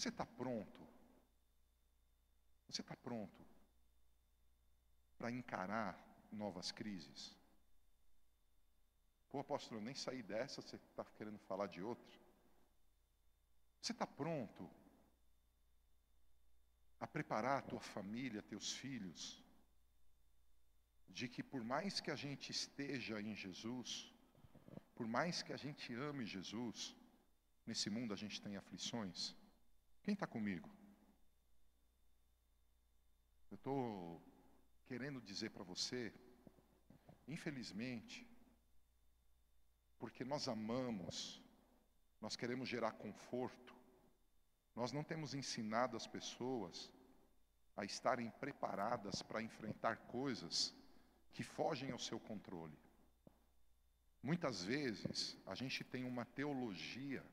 Você está pronto? Você está pronto para encarar novas crises? Pô, apóstolo, eu nem saí dessa, você está querendo falar de outra? Você está pronto a preparar a tua família, teus filhos, de que por mais que a gente esteja em Jesus, por mais que a gente ame Jesus, nesse mundo a gente tem aflições? Quem está comigo? Eu estou querendo dizer para você, infelizmente, porque nós amamos, nós queremos gerar conforto, nós não temos ensinado as pessoas a estarem preparadas para enfrentar coisas que fogem ao seu controle. Muitas vezes a gente tem uma teologia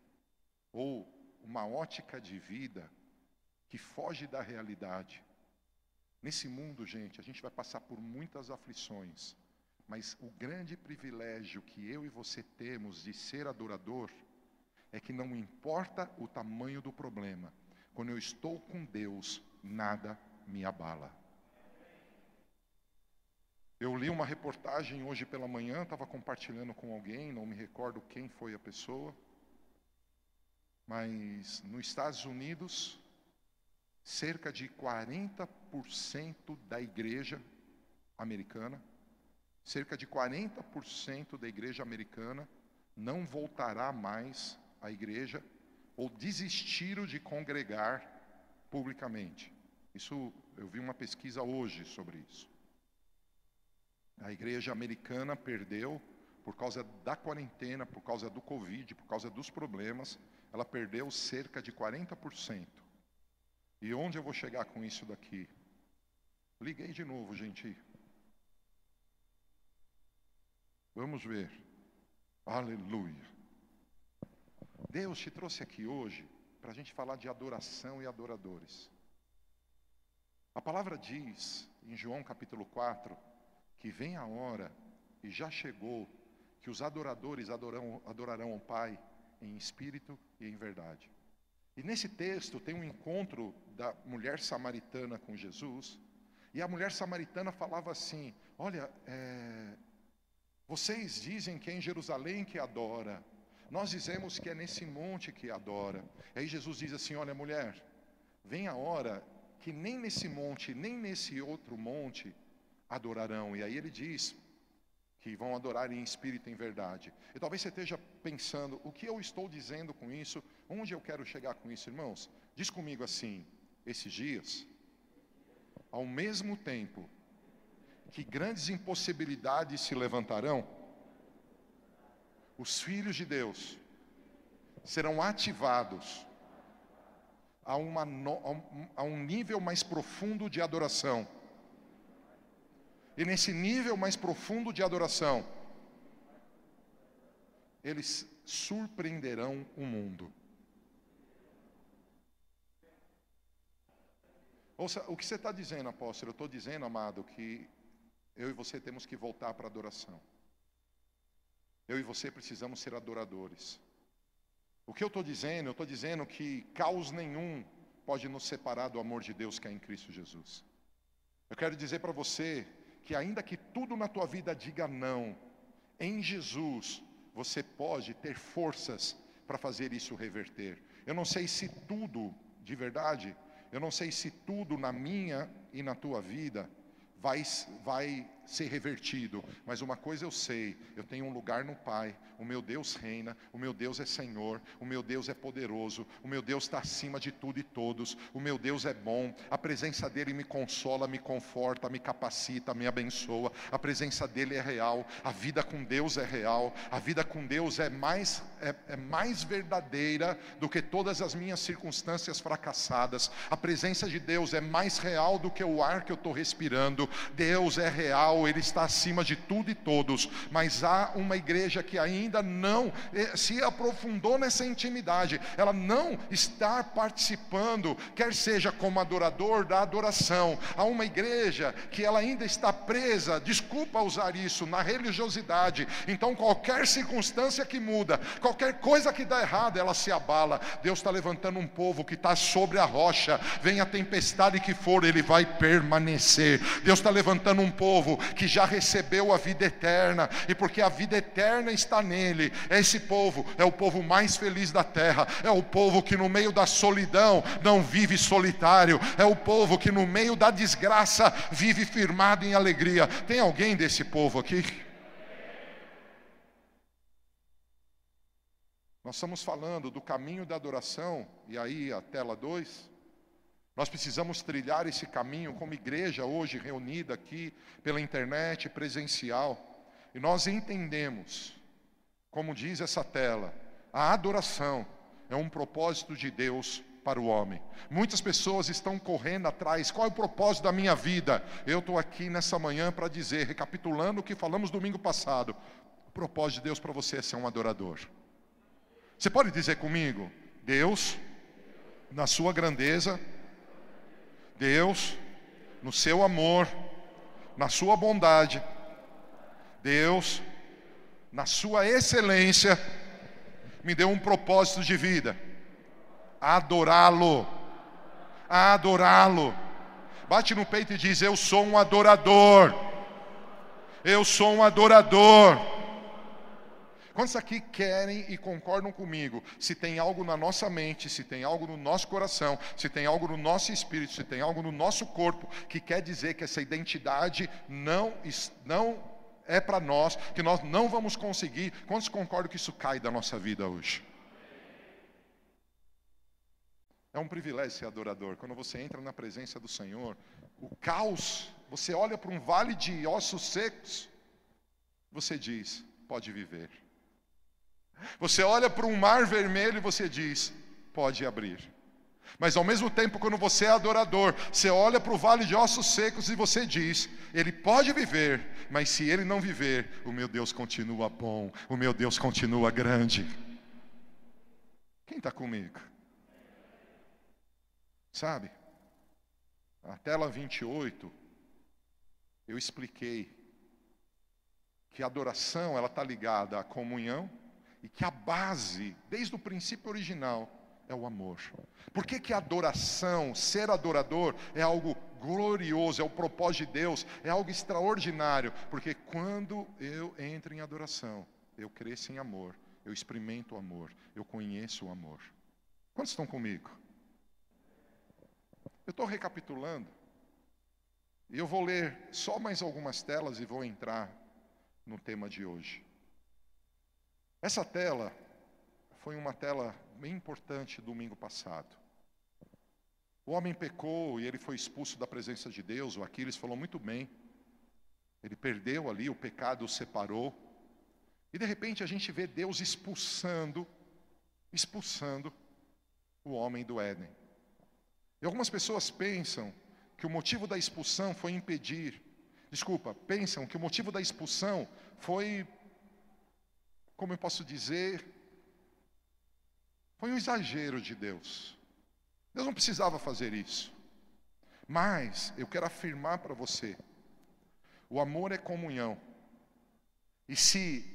ou uma ótica de vida que foge da realidade. Nesse mundo, gente, a gente vai passar por muitas aflições, mas o grande privilégio que eu e você temos de ser adorador é que não importa o tamanho do problema, quando eu estou com Deus, nada me abala. Eu li uma reportagem hoje pela manhã, estava compartilhando com alguém, não me recordo quem foi a pessoa, mas nos Estados Unidos, cerca de 40% da igreja americana, cerca de 40% da igreja americana não voltará mais à igreja ou desistiram de congregar publicamente. Isso eu vi uma pesquisa hoje sobre isso. A igreja americana perdeu por causa da quarentena, por causa do Covid, por causa dos problemas, ela perdeu cerca de 40%. E onde eu vou chegar com isso daqui? Liguei de novo, gente. Vamos ver. Aleluia. Deus te trouxe aqui hoje para a gente falar de adoração e adoradores. A palavra diz, em João capítulo 4, que vem a hora, e já chegou, que os adoradores adorarão, adorarão o Pai em espírito e em verdade. E nesse texto tem um encontro da mulher samaritana com Jesus, e a mulher samaritana falava assim: Olha, é, vocês dizem que é em Jerusalém que adora, nós dizemos que é nesse monte que adora. Aí Jesus diz assim: Olha, mulher, vem a hora que nem nesse monte, nem nesse outro monte adorarão. E aí ele diz: que vão adorar em espírito e em verdade. E talvez você esteja pensando, o que eu estou dizendo com isso? Onde eu quero chegar com isso, irmãos? Diz comigo assim: esses dias, ao mesmo tempo que grandes impossibilidades se levantarão, os filhos de Deus serão ativados a, uma, a um nível mais profundo de adoração e nesse nível mais profundo de adoração, eles surpreenderão o mundo. Ouça, o que você está dizendo, apóstolo? Eu estou dizendo, amado, que eu e você temos que voltar para a adoração. Eu e você precisamos ser adoradores. O que eu estou dizendo? Eu estou dizendo que caos nenhum pode nos separar do amor de Deus que é em Cristo Jesus. Eu quero dizer para você que ainda que tudo na tua vida diga não, em Jesus você pode ter forças para fazer isso reverter. Eu não sei se tudo, de verdade, eu não sei se tudo na minha e na tua vida vai, vai ser revertido. Mas uma coisa eu sei: eu tenho um lugar no Pai, o meu Deus reina, o meu Deus é Senhor, o meu Deus é poderoso, o meu Deus está acima de tudo e todos, o meu Deus é bom, a presença dEle me consola, me conforta, me capacita, me abençoa, a presença dEle é real, a vida com Deus é real, a vida com Deus é mais, é, é mais verdadeira do que todas as minhas circunstâncias fracassadas, a presença de Deus é mais real do que o ar que eu estou respirando, Deus é real ele está acima de tudo e todos, mas há uma igreja que ainda não eh, se aprofundou nessa intimidade, ela não está participando, quer seja como adorador da adoração. Há uma igreja que ela ainda está presa, desculpa usar isso, na religiosidade. Então, qualquer circunstância que muda, qualquer coisa que dá errado, ela se abala. Deus está levantando um povo que está sobre a rocha, vem a tempestade que for, ele vai permanecer. Deus está levantando um povo que já recebeu a vida eterna, e porque a vida eterna está nele, esse povo é o povo mais feliz da terra, é o povo que no meio da solidão não vive solitário, é o povo que no meio da desgraça vive firmado em alegria. Tem alguém desse povo aqui? Nós estamos falando do caminho da adoração, e aí a tela 2. Nós precisamos trilhar esse caminho como igreja hoje reunida aqui pela internet, presencial. E nós entendemos, como diz essa tela, a adoração é um propósito de Deus para o homem. Muitas pessoas estão correndo atrás. Qual é o propósito da minha vida? Eu estou aqui nessa manhã para dizer, recapitulando o que falamos domingo passado. O propósito de Deus para você é ser um adorador. Você pode dizer comigo? Deus, na sua grandeza, Deus, no seu amor, na sua bondade, Deus, na sua excelência, me deu um propósito de vida: adorá-lo. Adorá-lo. Bate no peito e diz: Eu sou um adorador. Eu sou um adorador. Quantos aqui querem e concordam comigo? Se tem algo na nossa mente, se tem algo no nosso coração, se tem algo no nosso espírito, se tem algo no nosso corpo que quer dizer que essa identidade não, não é para nós, que nós não vamos conseguir, quantos concordam que isso cai da nossa vida hoje? É um privilégio ser adorador. Quando você entra na presença do Senhor, o caos, você olha para um vale de ossos secos, você diz: pode viver. Você olha para um mar vermelho e você diz: pode abrir. Mas ao mesmo tempo, quando você é adorador, você olha para o vale de ossos secos e você diz: Ele pode viver, mas se ele não viver, o meu Deus continua bom, o meu Deus continua grande. Quem está comigo? Sabe? Na tela 28, eu expliquei que a adoração ela está ligada à comunhão e que a base, desde o princípio original, é o amor. Por que, que adoração, ser adorador, é algo glorioso, é o propósito de Deus, é algo extraordinário? Porque quando eu entro em adoração, eu cresço em amor, eu experimento o amor, eu conheço o amor. Quantos estão comigo? Eu estou recapitulando, e eu vou ler só mais algumas telas e vou entrar no tema de hoje. Essa tela foi uma tela bem importante domingo passado. O homem pecou e ele foi expulso da presença de Deus. O Aquiles falou muito bem. Ele perdeu ali, o pecado o separou. E de repente a gente vê Deus expulsando, expulsando o homem do Éden. E algumas pessoas pensam que o motivo da expulsão foi impedir, desculpa, pensam que o motivo da expulsão foi como eu posso dizer, foi um exagero de Deus. Deus não precisava fazer isso. Mas eu quero afirmar para você: o amor é comunhão. E se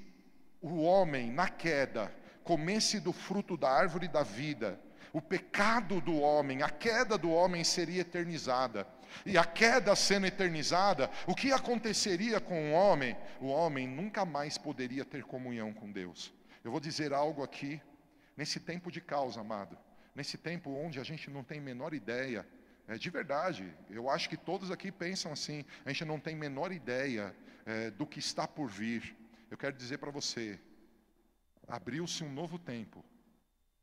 o homem, na queda, comesse do fruto da árvore da vida, o pecado do homem, a queda do homem seria eternizada. E a queda sendo eternizada, o que aconteceria com o homem? O homem nunca mais poderia ter comunhão com Deus. Eu vou dizer algo aqui, nesse tempo de causa, amado, nesse tempo onde a gente não tem menor ideia, é, de verdade, eu acho que todos aqui pensam assim, a gente não tem menor ideia é, do que está por vir. Eu quero dizer para você, abriu-se um novo tempo,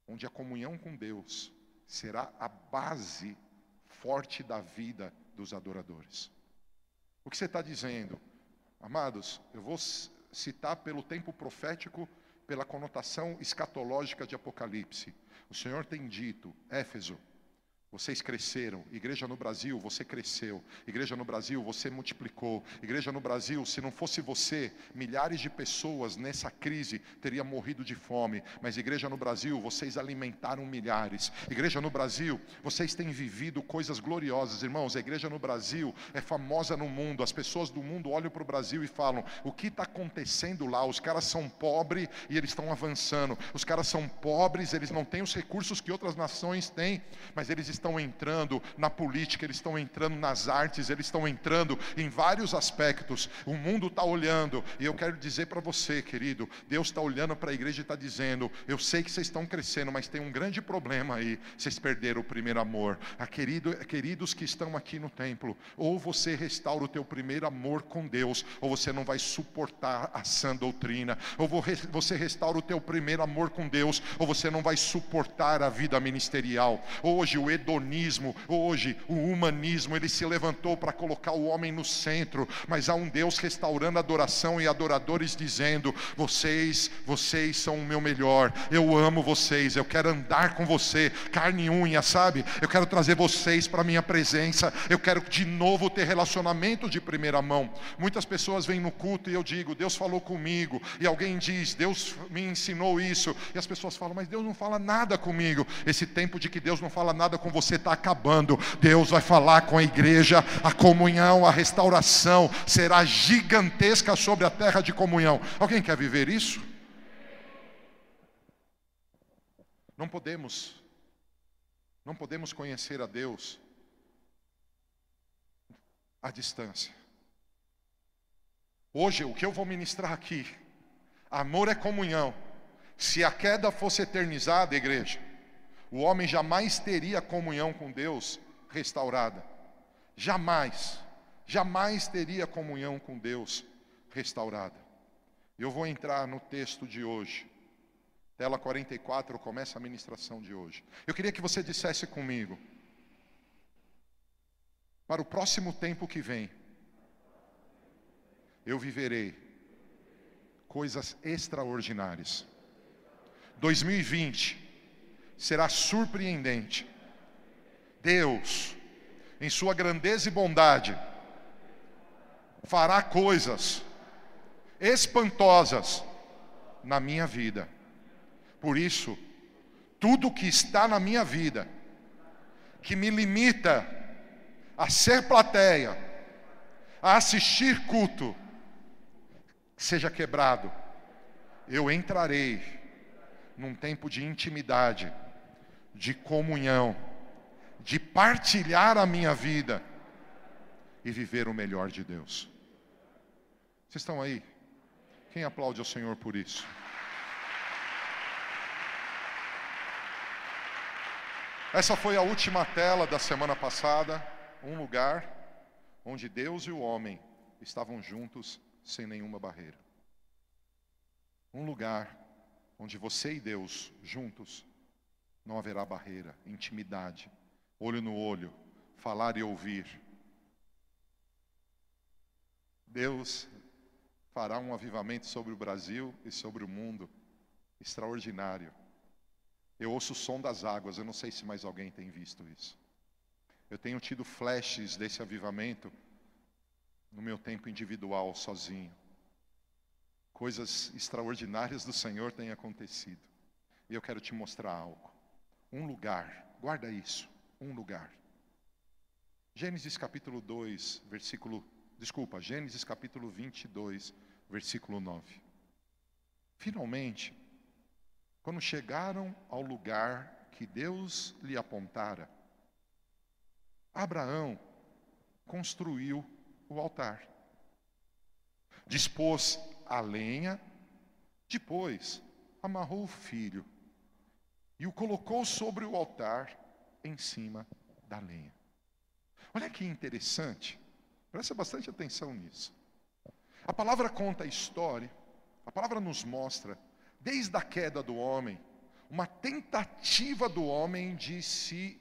onde a comunhão com Deus será a base forte da vida dos adoradores. O que você está dizendo? Amados, eu vou citar pelo tempo profético, pela conotação escatológica de Apocalipse. O Senhor tem dito, Éfeso, Vocês cresceram. Igreja no Brasil, você cresceu. Igreja no Brasil, você multiplicou. Igreja no Brasil, se não fosse você, milhares de pessoas nessa crise teriam morrido de fome. Mas igreja no Brasil, vocês alimentaram milhares. Igreja no Brasil, vocês têm vivido coisas gloriosas, irmãos. A igreja no Brasil é famosa no mundo. As pessoas do mundo olham para o Brasil e falam: o que está acontecendo lá? Os caras são pobres e eles estão avançando. Os caras são pobres, eles não têm os recursos que outras nações têm, mas eles estão entrando na política, eles estão entrando nas artes, eles estão entrando em vários aspectos. O mundo está olhando, e eu quero dizer para você, querido, Deus está olhando para a igreja e está dizendo: Eu sei que vocês estão crescendo, mas tem um grande problema aí. Vocês perderam o primeiro amor. A querido, queridos que estão aqui no templo, ou você restaura o teu primeiro amor com Deus, ou você não vai suportar a sã doutrina, ou você restaura o teu primeiro amor com Deus, ou você não vai suportar a vida ministerial. Hoje o hedonismo, hoje o humanismo, ele se levantou para colocar o homem no centro, mas há um Deus restaurando a adoração e adoradores dizendo: "Vocês, vocês são o meu melhor. Eu amo vocês, eu quero andar com você, carne e unha, sabe? Eu quero trazer vocês para minha presença. Eu quero de novo ter relacionamento de primeira mão. Muitas pessoas vêm no culto e eu digo: "Deus falou comigo". E alguém diz: "Deus me ensinou isso". E as pessoas falam: "Mas Deus não fala nada comigo". Esse tempo de que Deus não fala nada com você está acabando. Deus vai falar com a igreja, a comunhão, a restauração será gigantesca sobre a terra de comunhão. Alguém quer viver isso? Não podemos, não podemos conhecer a Deus à distância. Hoje, o que eu vou ministrar aqui, amor é comunhão. Se a queda fosse eternizada, igreja, o homem jamais teria comunhão com Deus restaurada. Jamais, jamais teria comunhão com Deus restaurada. Eu vou entrar no texto de hoje. Tela 44 começa a ministração de hoje. Eu queria que você dissesse comigo, para o próximo tempo que vem, eu viverei coisas extraordinárias. 2020 será surpreendente. Deus, em Sua grandeza e bondade, fará coisas espantosas na minha vida. Por isso, tudo que está na minha vida, que me limita a ser plateia, a assistir culto, seja quebrado. Eu entrarei num tempo de intimidade de comunhão, de partilhar a minha vida e viver o melhor de Deus. Vocês estão aí? Quem aplaude ao Senhor por isso? Essa foi a última tela da semana passada, um lugar onde Deus e o homem estavam juntos sem nenhuma barreira. Um lugar onde você e Deus juntos não haverá barreira, intimidade, olho no olho, falar e ouvir. Deus fará um avivamento sobre o Brasil e sobre o mundo extraordinário. Eu ouço o som das águas, eu não sei se mais alguém tem visto isso. Eu tenho tido flashes desse avivamento no meu tempo individual, sozinho. Coisas extraordinárias do Senhor têm acontecido. E eu quero te mostrar algo. Um lugar, guarda isso, um lugar. Gênesis capítulo 2, versículo, desculpa, Gênesis capítulo 22, versículo 9. Finalmente, quando chegaram ao lugar que Deus lhe apontara, Abraão construiu o altar. Dispôs a lenha, depois amarrou o filho e o colocou sobre o altar em cima da lenha. Olha que interessante, presta bastante atenção nisso. A palavra conta a história, a palavra nos mostra, desde a queda do homem, uma tentativa do homem de se,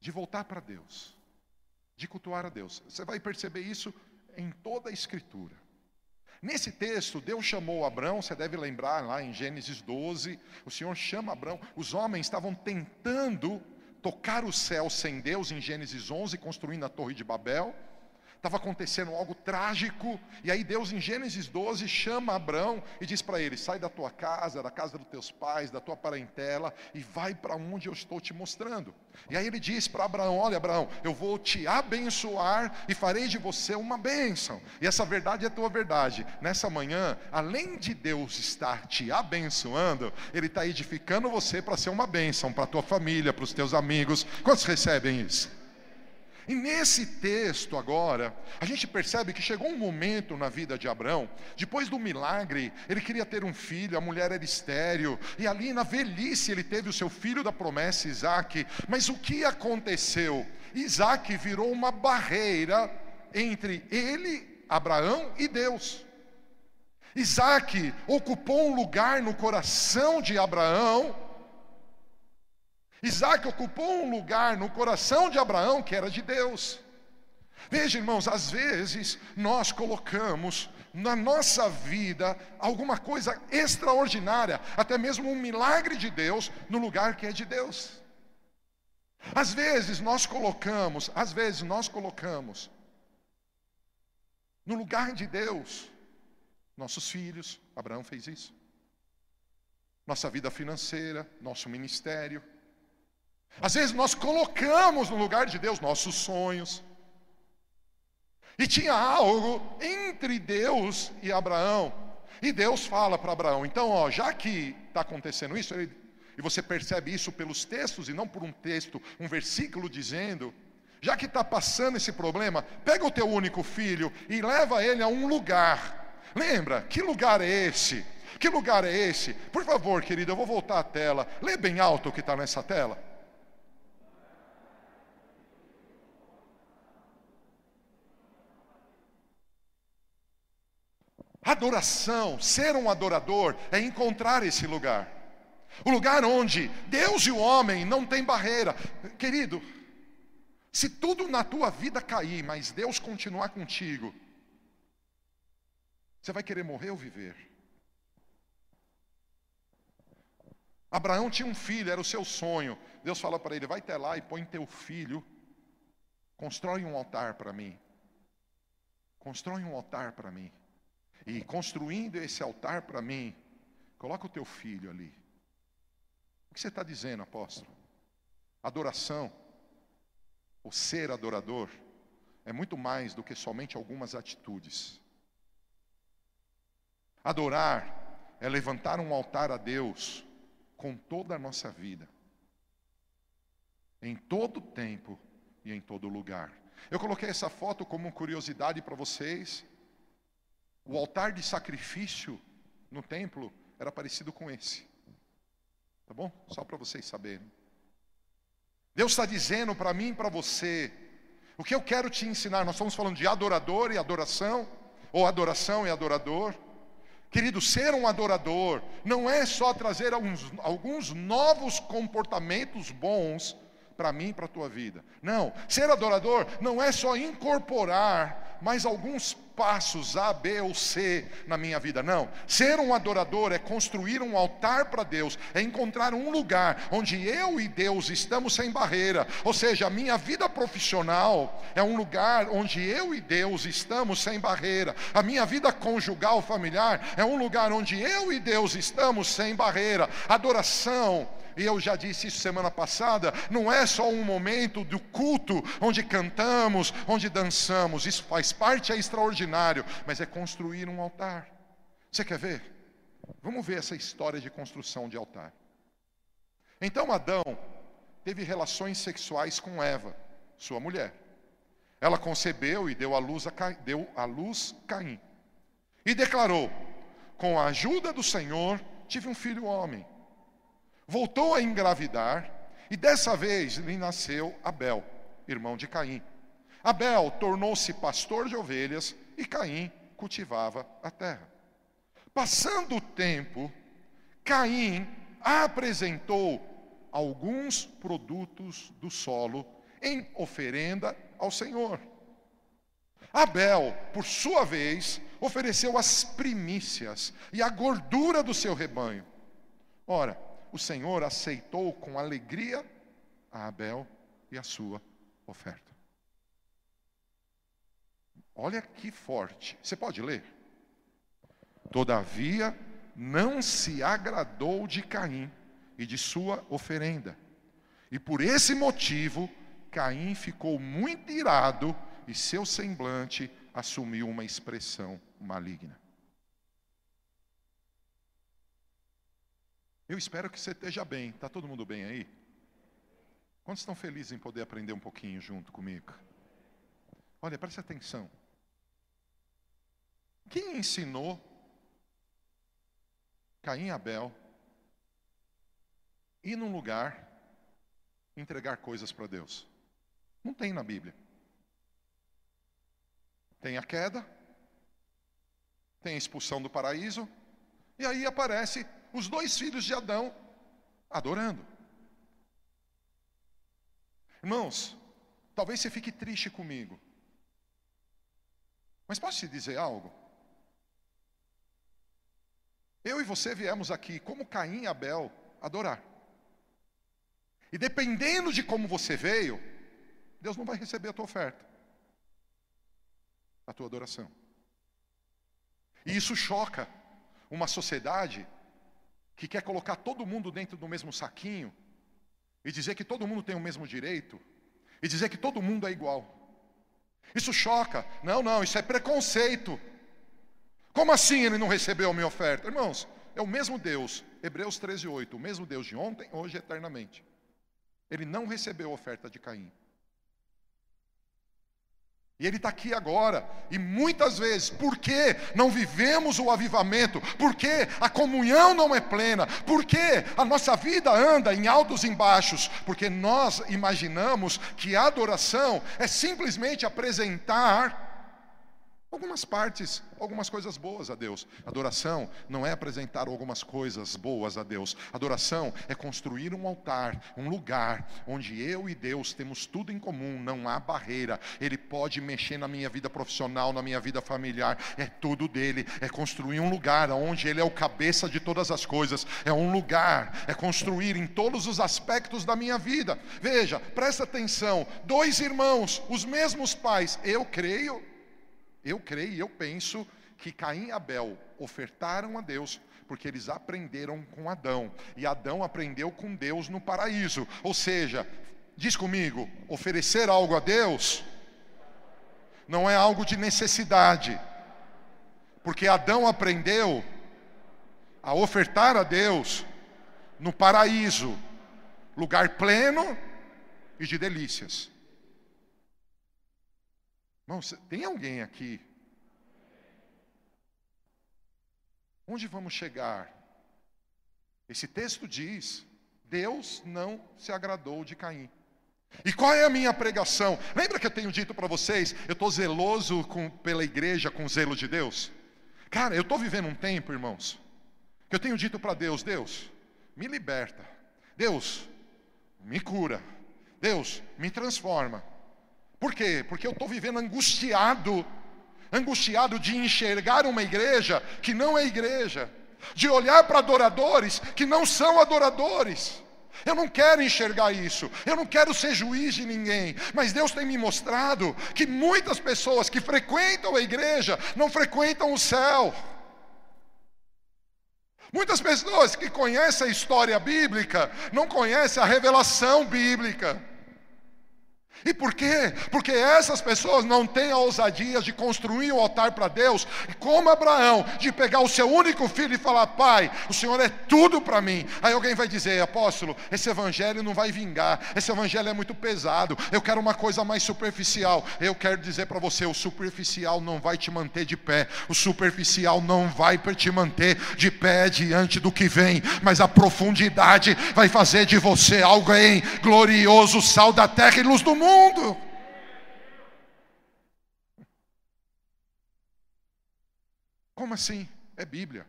de voltar para Deus, de cultuar a Deus. Você vai perceber isso em toda a Escritura. Nesse texto, Deus chamou Abraão, você deve lembrar lá em Gênesis 12, o Senhor chama Abraão, os homens estavam tentando tocar o céu sem Deus em Gênesis 11, construindo a Torre de Babel estava acontecendo algo trágico, e aí Deus em Gênesis 12 chama Abraão e diz para ele: sai da tua casa, da casa dos teus pais, da tua parentela e vai para onde eu estou te mostrando. E aí ele diz para Abraão: Olha, Abraão, eu vou te abençoar e farei de você uma bênção. E essa verdade é tua verdade. Nessa manhã, além de Deus estar te abençoando, Ele está edificando você para ser uma bênção para a tua família, para os teus amigos. Quantos recebem isso? E nesse texto agora, a gente percebe que chegou um momento na vida de Abraão, depois do milagre, ele queria ter um filho, a mulher era estéreo, e ali na velhice ele teve o seu filho da promessa, Isaac. Mas o que aconteceu? Isaac virou uma barreira entre ele, Abraão e Deus. Isaac ocupou um lugar no coração de Abraão Isaac ocupou um lugar no coração de Abraão que era de Deus. Veja, irmãos, às vezes nós colocamos na nossa vida alguma coisa extraordinária, até mesmo um milagre de Deus, no lugar que é de Deus. Às vezes nós colocamos, às vezes nós colocamos no lugar de Deus nossos filhos, Abraão fez isso. Nossa vida financeira, nosso ministério, às vezes nós colocamos no lugar de Deus nossos sonhos. E tinha algo entre Deus e Abraão. E Deus fala para Abraão: então, ó, já que está acontecendo isso, ele, e você percebe isso pelos textos e não por um texto, um versículo dizendo, já que está passando esse problema, pega o teu único filho e leva ele a um lugar. Lembra, que lugar é esse? Que lugar é esse? Por favor, querido, eu vou voltar à tela. Lê bem alto o que está nessa tela. Adoração, ser um adorador, é encontrar esse lugar. O lugar onde Deus e o homem não tem barreira. Querido, se tudo na tua vida cair, mas Deus continuar contigo, você vai querer morrer ou viver? Abraão tinha um filho, era o seu sonho. Deus fala para ele: vai até lá e põe teu filho, constrói um altar para mim. Constrói um altar para mim. E construindo esse altar para mim, coloca o teu filho ali. O que você está dizendo, apóstolo? Adoração, o ser adorador, é muito mais do que somente algumas atitudes. Adorar é levantar um altar a Deus com toda a nossa vida, em todo tempo e em todo lugar. Eu coloquei essa foto como curiosidade para vocês. O altar de sacrifício no templo era parecido com esse. Tá bom? Só para vocês saberem. Deus está dizendo para mim e para você, o que eu quero te ensinar, nós estamos falando de adorador e adoração, ou adoração e adorador. Querido, ser um adorador não é só trazer alguns, alguns novos comportamentos bons para mim e para a tua vida. Não, ser adorador não é só incorporar mais alguns passos A, B ou C na minha vida. Não. Ser um adorador é construir um altar para Deus, é encontrar um lugar onde eu e Deus estamos sem barreira. Ou seja, a minha vida profissional é um lugar onde eu e Deus estamos sem barreira. A minha vida conjugal familiar é um lugar onde eu e Deus estamos sem barreira. Adoração e eu já disse isso semana passada, não é só um momento do culto onde cantamos, onde dançamos, isso faz parte, é extraordinário, mas é construir um altar. Você quer ver? Vamos ver essa história de construção de altar. Então Adão teve relações sexuais com Eva, sua mulher. Ela concebeu e deu à luz, a Caim, deu à luz Caim. E declarou: Com a ajuda do Senhor, tive um filho homem voltou a engravidar e dessa vez lhe nasceu Abel, irmão de Caim. Abel tornou-se pastor de ovelhas e Caim cultivava a terra. Passando o tempo, Caim apresentou alguns produtos do solo em oferenda ao Senhor. Abel, por sua vez, ofereceu as primícias e a gordura do seu rebanho. Ora, o Senhor aceitou com alegria a Abel e a sua oferta. Olha que forte. Você pode ler? Todavia, não se agradou de Caim e de sua oferenda. E por esse motivo, Caim ficou muito irado e seu semblante assumiu uma expressão maligna. Eu espero que você esteja bem. Está todo mundo bem aí? Quantos estão felizes em poder aprender um pouquinho junto comigo? Olha, preste atenção. Quem ensinou Caim e Abel ir num lugar entregar coisas para Deus? Não tem na Bíblia. Tem a queda, tem a expulsão do paraíso, e aí aparece os dois filhos de Adão adorando. Irmãos, talvez você fique triste comigo. Mas posso te dizer algo? Eu e você viemos aqui, como Caim e Abel, adorar. E dependendo de como você veio, Deus não vai receber a tua oferta, a tua adoração. E isso choca uma sociedade que quer colocar todo mundo dentro do mesmo saquinho e dizer que todo mundo tem o mesmo direito e dizer que todo mundo é igual. Isso choca. Não, não, isso é preconceito. Como assim ele não recebeu a minha oferta? Irmãos, é o mesmo Deus, Hebreus 13, 8, o mesmo Deus de ontem, hoje eternamente. Ele não recebeu a oferta de Caim. E ele está aqui agora, e muitas vezes, por que não vivemos o avivamento? Por que a comunhão não é plena? Por que a nossa vida anda em altos e baixos? Porque nós imaginamos que a adoração é simplesmente apresentar algumas partes, algumas coisas boas a Deus. Adoração não é apresentar algumas coisas boas a Deus. Adoração é construir um altar, um lugar onde eu e Deus temos tudo em comum, não há barreira. Ele pode mexer na minha vida profissional, na minha vida familiar, é tudo dele. É construir um lugar onde ele é o cabeça de todas as coisas. É um lugar, é construir em todos os aspectos da minha vida. Veja, presta atenção, dois irmãos, os mesmos pais, eu creio eu creio e eu penso que Caim e Abel ofertaram a Deus porque eles aprenderam com Adão, e Adão aprendeu com Deus no paraíso. Ou seja, diz comigo, oferecer algo a Deus não é algo de necessidade, porque Adão aprendeu a ofertar a Deus no paraíso, lugar pleno e de delícias. Irmãos, tem alguém aqui? Onde vamos chegar? Esse texto diz: Deus não se agradou de Caim. E qual é a minha pregação? Lembra que eu tenho dito para vocês, eu estou zeloso com, pela igreja com zelo de Deus? Cara, eu estou vivendo um tempo, irmãos, que eu tenho dito para Deus: Deus, me liberta. Deus, me cura. Deus, me transforma. Por quê? Porque eu estou vivendo angustiado, angustiado de enxergar uma igreja que não é igreja, de olhar para adoradores que não são adoradores. Eu não quero enxergar isso, eu não quero ser juiz de ninguém, mas Deus tem me mostrado que muitas pessoas que frequentam a igreja não frequentam o céu. Muitas pessoas que conhecem a história bíblica não conhecem a revelação bíblica. E por quê? Porque essas pessoas não têm a ousadia de construir um altar para Deus, como Abraão, de pegar o seu único filho e falar: Pai, o Senhor é tudo para mim. Aí alguém vai dizer: Apóstolo, esse evangelho não vai vingar, esse evangelho é muito pesado, eu quero uma coisa mais superficial. Eu quero dizer para você: o superficial não vai te manter de pé, o superficial não vai te manter de pé diante do que vem, mas a profundidade vai fazer de você alguém glorioso, sal da terra e luz do mundo mundo. Como assim? É Bíblia.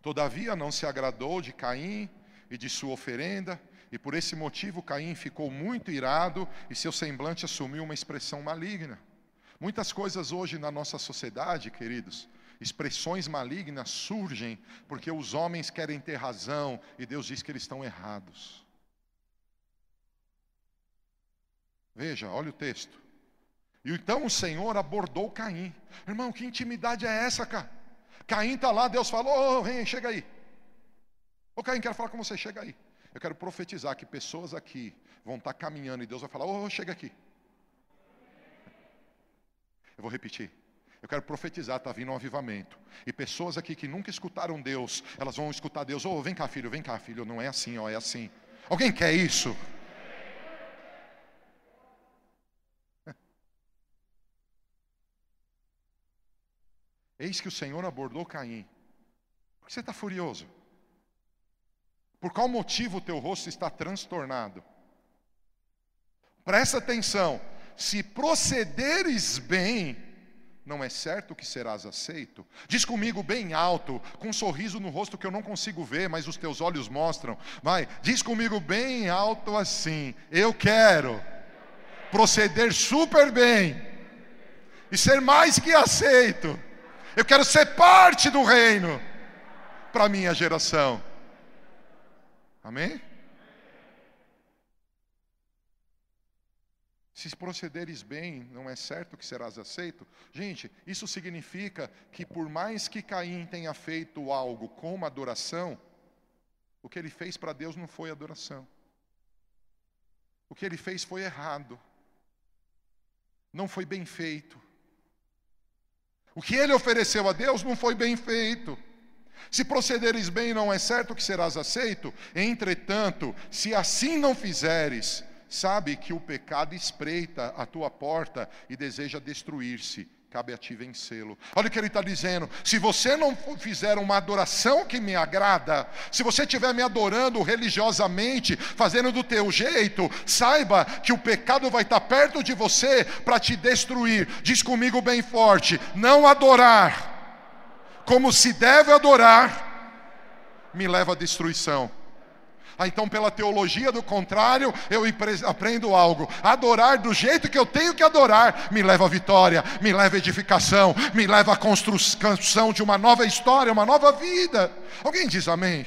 Todavia não se agradou de Caim e de sua oferenda, e por esse motivo Caim ficou muito irado e seu semblante assumiu uma expressão maligna. Muitas coisas hoje na nossa sociedade, queridos, expressões malignas surgem porque os homens querem ter razão e Deus diz que eles estão errados. Veja, olha o texto. E então o Senhor abordou Caim. Irmão, que intimidade é essa, cara? Caim está lá, Deus falou: Ô, oh, chega aí. Ô Caim, quero falar com você, chega aí. Eu quero profetizar que pessoas aqui vão estar tá caminhando e Deus vai falar: Ô, oh, chega aqui. Eu vou repetir. Eu quero profetizar, está vindo um avivamento. E pessoas aqui que nunca escutaram Deus, elas vão escutar Deus. Ô, oh, vem cá, filho, vem cá, filho. Não é assim, ó, é assim. Alguém quer isso? Eis que o Senhor abordou Caim. Por que você está furioso? Por qual motivo o teu rosto está transtornado? Presta atenção. Se procederes bem, não é certo que serás aceito? Diz comigo bem alto, com um sorriso no rosto que eu não consigo ver, mas os teus olhos mostram. Vai, diz comigo bem alto assim: Eu quero proceder super bem e ser mais que aceito. Eu quero ser parte do reino para minha geração. Amém? Se procederes bem, não é certo que serás aceito? Gente, isso significa que por mais que Caim tenha feito algo como adoração, o que ele fez para Deus não foi adoração. O que ele fez foi errado. Não foi bem feito. O que ele ofereceu a Deus não foi bem feito. Se procederes bem, não é certo que serás aceito? Entretanto, se assim não fizeres, sabe que o pecado espreita a tua porta e deseja destruir-se. Cabe a ti vencê-lo. Olha o que ele está dizendo. Se você não fizer uma adoração que me agrada, se você estiver me adorando religiosamente, fazendo do teu jeito, saiba que o pecado vai estar perto de você para te destruir. Diz comigo bem forte: não adorar como se deve adorar, me leva à destruição. Ah, então, pela teologia do contrário, eu aprendo algo. Adorar do jeito que eu tenho que adorar me leva à vitória, me leva à edificação, me leva à construção de uma nova história, uma nova vida. Alguém diz amém?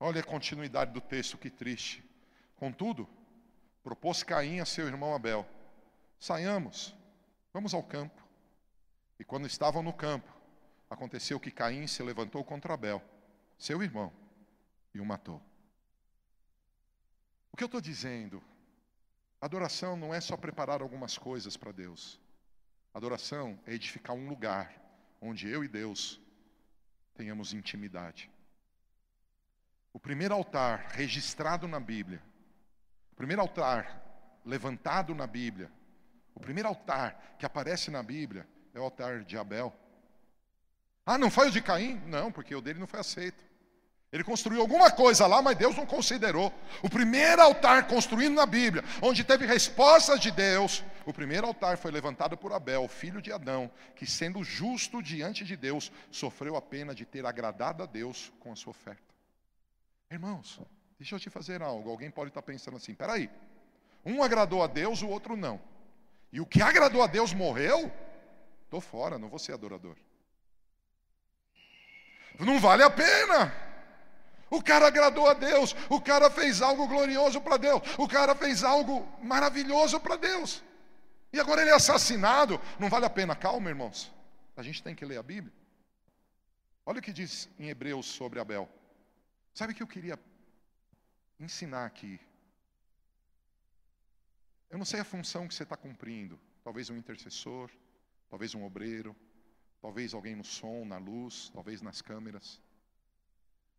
Olha a continuidade do texto, que triste. Contudo, propôs Caim a seu irmão Abel: saiamos, vamos ao campo. E quando estavam no campo, aconteceu que Caim se levantou contra Abel, seu irmão, e o matou. O que eu estou dizendo? Adoração não é só preparar algumas coisas para Deus. Adoração é edificar um lugar onde eu e Deus tenhamos intimidade. O primeiro altar registrado na Bíblia, o primeiro altar levantado na Bíblia, o primeiro altar que aparece na Bíblia é o altar de Abel. Ah, não foi o de Caim? Não, porque o dele não foi aceito. Ele construiu alguma coisa lá, mas Deus não considerou. O primeiro altar construído na Bíblia, onde teve respostas de Deus, o primeiro altar foi levantado por Abel, filho de Adão, que sendo justo diante de Deus, sofreu a pena de ter agradado a Deus com a sua oferta. Irmãos, deixa eu te fazer algo. Alguém pode estar pensando assim: peraí, um agradou a Deus, o outro não. E o que agradou a Deus morreu? Estou fora, não vou ser adorador. Não vale a pena. O cara agradou a Deus, o cara fez algo glorioso para Deus, o cara fez algo maravilhoso para Deus. E agora ele é assassinado. Não vale a pena. Calma, irmãos. A gente tem que ler a Bíblia. Olha o que diz em Hebreus sobre Abel. Sabe o que eu queria ensinar aqui? Eu não sei a função que você está cumprindo. Talvez um intercessor, talvez um obreiro, talvez alguém no som, na luz, talvez nas câmeras.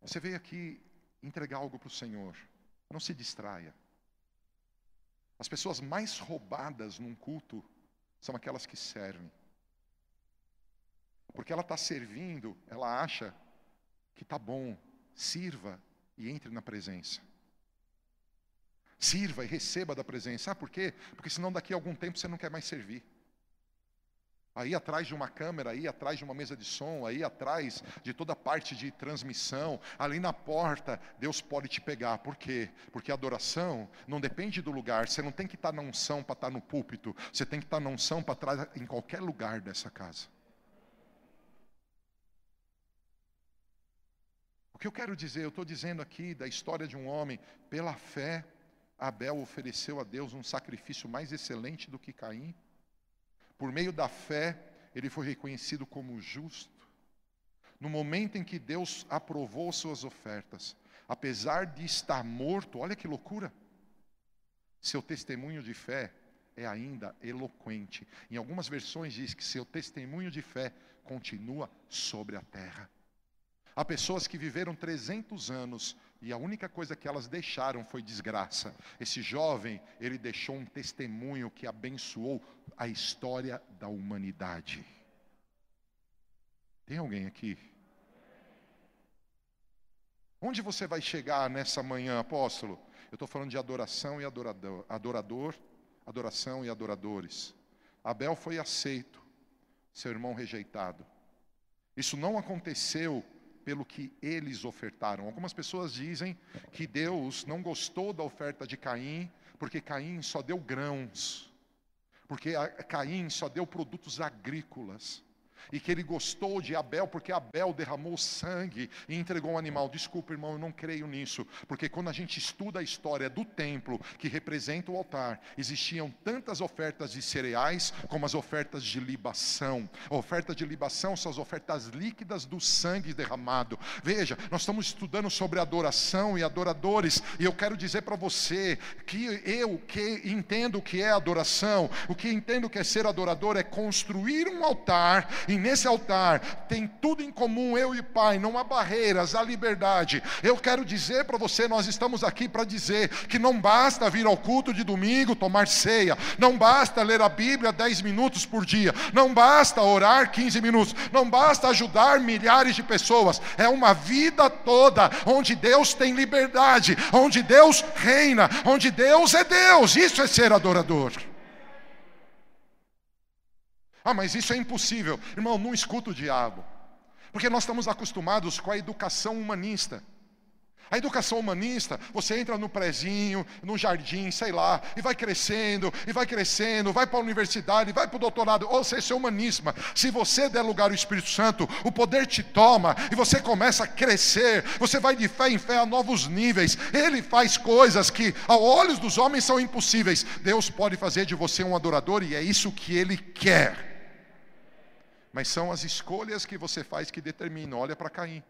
Você veio aqui entregar algo para o Senhor. Não se distraia. As pessoas mais roubadas num culto são aquelas que servem. Porque ela está servindo, ela acha que está bom, sirva e entre na presença. Sirva e receba da presença. Sabe por quê? Porque senão daqui a algum tempo você não quer mais servir aí atrás de uma câmera, aí atrás de uma mesa de som, aí atrás de toda a parte de transmissão, ali na porta, Deus pode te pegar. Por quê? Porque a adoração não depende do lugar. Você não tem que estar na unção para estar no púlpito. Você tem que estar na unção para estar em qualquer lugar dessa casa. O que eu quero dizer? Eu estou dizendo aqui da história de um homem, pela fé, Abel ofereceu a Deus um sacrifício mais excelente do que Caim. Por meio da fé, ele foi reconhecido como justo. No momento em que Deus aprovou suas ofertas, apesar de estar morto, olha que loucura, seu testemunho de fé é ainda eloquente. Em algumas versões diz que seu testemunho de fé continua sobre a terra. Há pessoas que viveram 300 anos e a única coisa que elas deixaram foi desgraça. Esse jovem, ele deixou um testemunho que abençoou a história da humanidade. Tem alguém aqui? Onde você vai chegar nessa manhã, apóstolo? Eu estou falando de adoração e adorador, adorador, adoração e adoradores. Abel foi aceito, seu irmão rejeitado. Isso não aconteceu pelo que eles ofertaram. Algumas pessoas dizem que Deus não gostou da oferta de Caim, porque Caim só deu grãos, porque Caim só deu produtos agrícolas e que ele gostou de Abel porque Abel derramou sangue e entregou um animal. Desculpa, irmão, eu não creio nisso, porque quando a gente estuda a história do templo que representa o altar, existiam tantas ofertas de cereais como as ofertas de libação. A oferta de libação são as ofertas líquidas do sangue derramado. Veja, nós estamos estudando sobre adoração e adoradores, e eu quero dizer para você que eu que entendo o que é adoração, o que entendo que é ser adorador é construir um altar e nesse altar tem tudo em comum, eu e Pai, não há barreiras, há liberdade. Eu quero dizer para você, nós estamos aqui para dizer que não basta vir ao culto de domingo, tomar ceia, não basta ler a Bíblia 10 minutos por dia, não basta orar 15 minutos, não basta ajudar milhares de pessoas, é uma vida toda onde Deus tem liberdade, onde Deus reina, onde Deus é Deus, isso é ser adorador. Ah, mas isso é impossível. Irmão, não escuta o diabo. Porque nós estamos acostumados com a educação humanista. A educação humanista, você entra no prezinho, no jardim, sei lá, e vai crescendo, e vai crescendo, vai para a universidade, vai para o doutorado, ou seja, é humanismo. Se você der lugar ao Espírito Santo, o poder te toma e você começa a crescer, você vai de fé em fé a novos níveis. Ele faz coisas que, aos olhos dos homens, são impossíveis. Deus pode fazer de você um adorador e é isso que ele quer mas são as escolhas que você faz que determinam. Olha para Caim.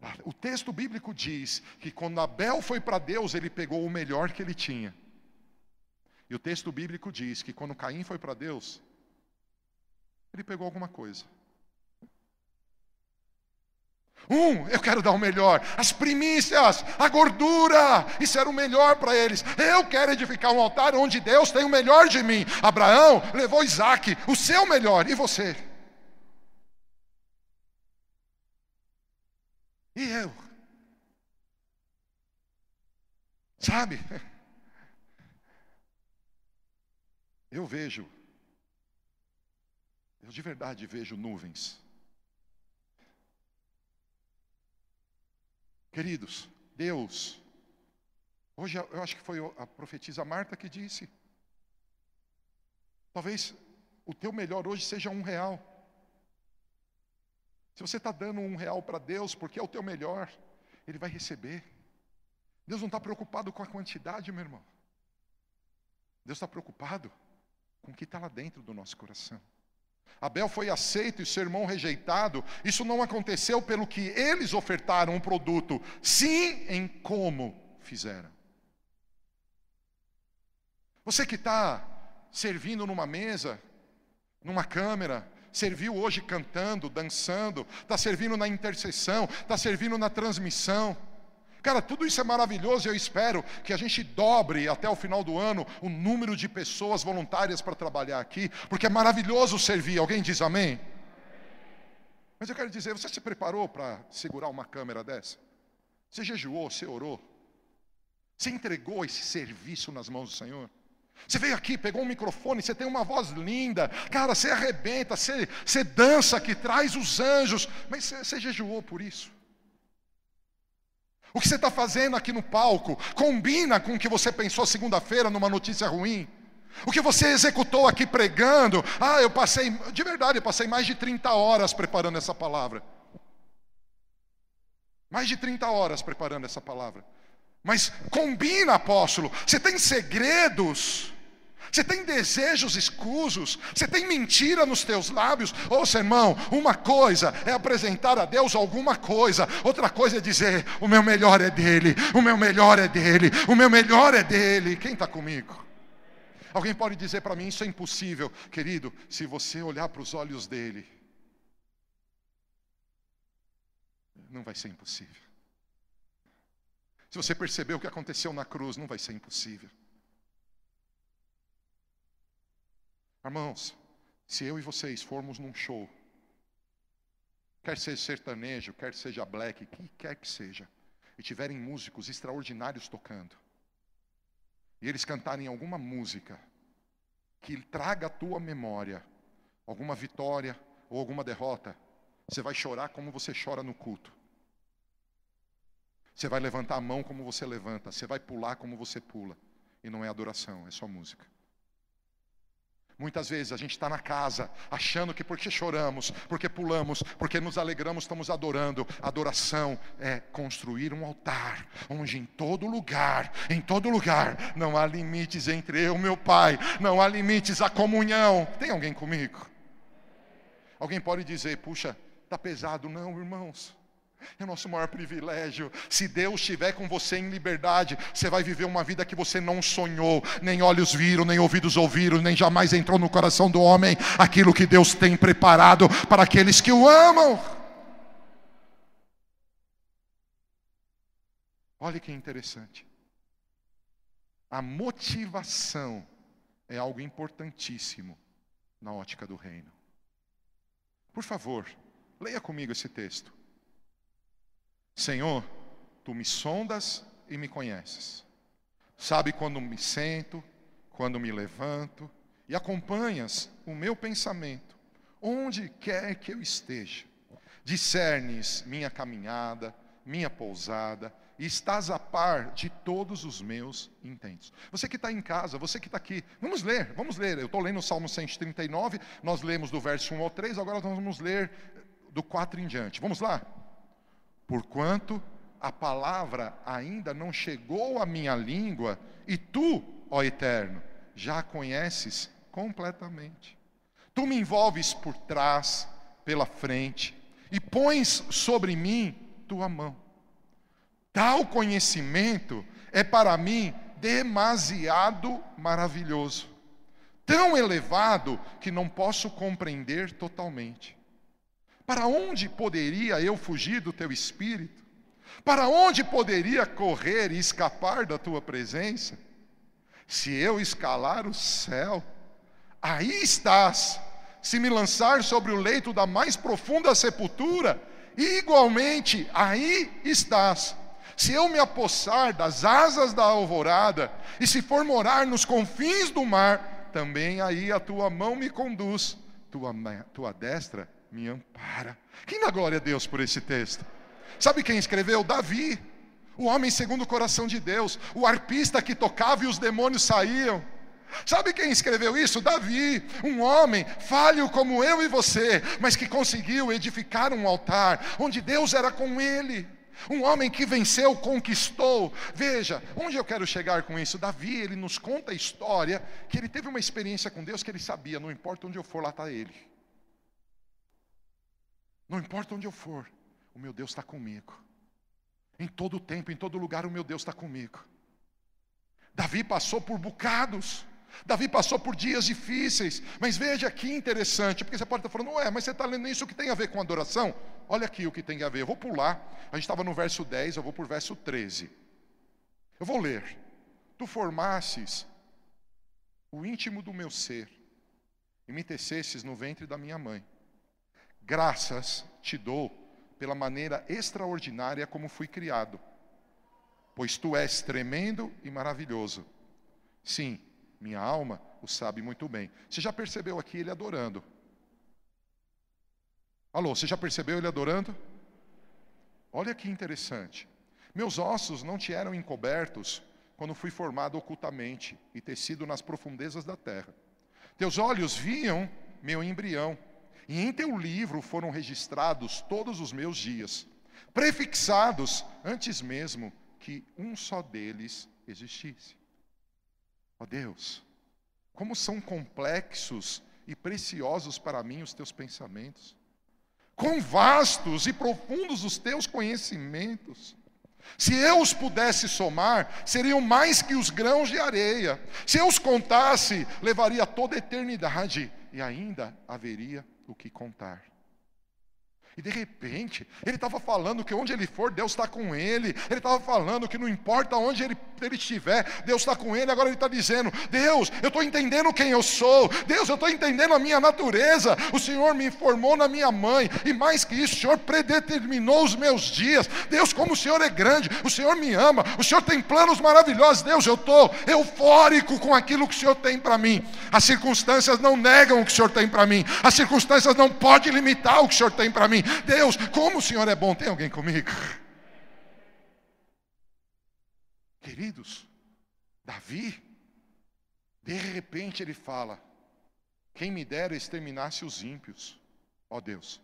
Ah, o texto bíblico diz que quando Abel foi para Deus, ele pegou o melhor que ele tinha. E o texto bíblico diz que quando Caim foi para Deus, ele pegou alguma coisa. Um, eu quero dar o melhor. As primícias, a gordura, isso era o melhor para eles. Eu quero edificar um altar onde Deus tem o melhor de mim. Abraão levou Isaac, o seu melhor. E você? E eu? Sabe? Eu vejo, eu de verdade vejo nuvens Queridos, Deus, hoje eu acho que foi a profetisa Marta que disse, talvez o teu melhor hoje seja um real. Se você está dando um real para Deus, porque é o teu melhor, Ele vai receber. Deus não está preocupado com a quantidade, meu irmão. Deus está preocupado com o que está lá dentro do nosso coração. Abel foi aceito e seu irmão rejeitado. Isso não aconteceu pelo que eles ofertaram um produto, sim em como fizeram. Você que está servindo numa mesa, numa câmera, serviu hoje cantando, dançando, está servindo na intercessão, está servindo na transmissão. Cara, tudo isso é maravilhoso e eu espero que a gente dobre até o final do ano o número de pessoas voluntárias para trabalhar aqui, porque é maravilhoso servir. Alguém diz amém? Mas eu quero dizer, você se preparou para segurar uma câmera dessa? Você jejuou, você orou? Você entregou esse serviço nas mãos do Senhor? Você veio aqui, pegou um microfone, você tem uma voz linda, cara, você arrebenta, você, você dança que traz os anjos, mas você, você jejuou por isso? O que você está fazendo aqui no palco combina com o que você pensou segunda-feira numa notícia ruim? O que você executou aqui pregando? Ah, eu passei, de verdade, eu passei mais de 30 horas preparando essa palavra. Mais de 30 horas preparando essa palavra. Mas combina, apóstolo. Você tem segredos. Você tem desejos escusos, você tem mentira nos teus lábios. Ouça, irmão, uma coisa é apresentar a Deus alguma coisa, outra coisa é dizer: o meu melhor é dele, o meu melhor é dele, o meu melhor é dele. Quem está comigo? Alguém pode dizer para mim: isso é impossível, querido, se você olhar para os olhos dele, não vai ser impossível. Se você perceber o que aconteceu na cruz, não vai ser impossível. Irmãos, se eu e vocês formos num show, quer seja sertanejo, quer seja black, que quer que seja, e tiverem músicos extraordinários tocando, e eles cantarem alguma música que traga à tua memória alguma vitória ou alguma derrota, você vai chorar como você chora no culto. Você vai levantar a mão como você levanta, você vai pular como você pula. E não é adoração, é só música. Muitas vezes a gente está na casa achando que porque choramos, porque pulamos, porque nos alegramos, estamos adorando. Adoração é construir um altar, onde em todo lugar, em todo lugar, não há limites entre eu e meu Pai, não há limites à comunhão. Tem alguém comigo? Alguém pode dizer, puxa, está pesado? Não, irmãos. É o nosso maior privilégio. Se Deus estiver com você em liberdade, você vai viver uma vida que você não sonhou, nem olhos viram, nem ouvidos ouviram, nem jamais entrou no coração do homem aquilo que Deus tem preparado para aqueles que o amam. Olha que interessante. A motivação é algo importantíssimo na ótica do reino. Por favor, leia comigo esse texto. Senhor, tu me sondas e me conheces. Sabe quando me sento, quando me levanto, e acompanhas o meu pensamento, onde quer que eu esteja. Discernes minha caminhada, minha pousada, e estás a par de todos os meus intentos. Você que está em casa, você que está aqui, vamos ler, vamos ler. Eu estou lendo o Salmo 139, nós lemos do verso 1 ao 3, agora nós vamos ler do 4 em diante. Vamos lá? Porquanto a palavra ainda não chegou à minha língua, e tu, ó Eterno, já a conheces completamente. Tu me envolves por trás, pela frente, e pões sobre mim tua mão. Tal conhecimento é para mim demasiado maravilhoso, tão elevado que não posso compreender totalmente. Para onde poderia eu fugir do teu espírito? Para onde poderia correr e escapar da tua presença? Se eu escalar o céu, aí estás. Se me lançar sobre o leito da mais profunda sepultura, igualmente aí estás. Se eu me apossar das asas da alvorada, e se for morar nos confins do mar, também aí a tua mão me conduz, tua, tua destra me ampara. Quem dá glória a Deus por esse texto? Sabe quem escreveu? Davi, o homem segundo o coração de Deus, o arpista que tocava e os demônios saíam. Sabe quem escreveu isso? Davi, um homem falho como eu e você, mas que conseguiu edificar um altar onde Deus era com ele. Um homem que venceu, conquistou. Veja, onde eu quero chegar com isso? Davi, ele nos conta a história que ele teve uma experiência com Deus que ele sabia, não importa onde eu for, lá está ele. Não importa onde eu for, o meu Deus está comigo. Em todo tempo, em todo lugar, o meu Deus está comigo. Davi passou por bocados. Davi passou por dias difíceis, mas veja que interessante, porque você pode estar falando, ué, mas você está lendo isso que tem a ver com adoração? Olha aqui o que tem a ver, eu vou pular, a gente estava no verso 10, eu vou para o verso 13. Eu vou ler. Tu formasses o íntimo do meu ser, e me tecesses no ventre da minha mãe. Graças te dou pela maneira extraordinária como fui criado, pois tu és tremendo e maravilhoso. Sim, minha alma o sabe muito bem. Você já percebeu aqui ele adorando? Alô, você já percebeu ele adorando? Olha que interessante. Meus ossos não te eram encobertos quando fui formado ocultamente e tecido nas profundezas da terra. Teus olhos viam meu embrião e em teu livro foram registrados todos os meus dias, prefixados antes mesmo que um só deles existisse. Ó oh Deus, como são complexos e preciosos para mim os teus pensamentos. Quão vastos e profundos os teus conhecimentos. Se eu os pudesse somar, seriam mais que os grãos de areia. Se eu os contasse, levaria toda a eternidade e ainda haveria o que contar. E de repente, ele estava falando que onde ele for, Deus está com ele. Ele estava falando que não importa onde ele, ele estiver, Deus está com ele. Agora ele está dizendo: Deus, eu estou entendendo quem eu sou. Deus, eu estou entendendo a minha natureza. O Senhor me formou na minha mãe. E mais que isso, o Senhor predeterminou os meus dias. Deus, como o Senhor é grande, o Senhor me ama. O Senhor tem planos maravilhosos. Deus, eu estou eufórico com aquilo que o Senhor tem para mim. As circunstâncias não negam o que o Senhor tem para mim. As circunstâncias não podem limitar o que o Senhor tem para mim. Deus, como o Senhor é bom. Tem alguém comigo? Queridos, Davi, de repente ele fala: Quem me dera exterminasse os ímpios, ó Deus.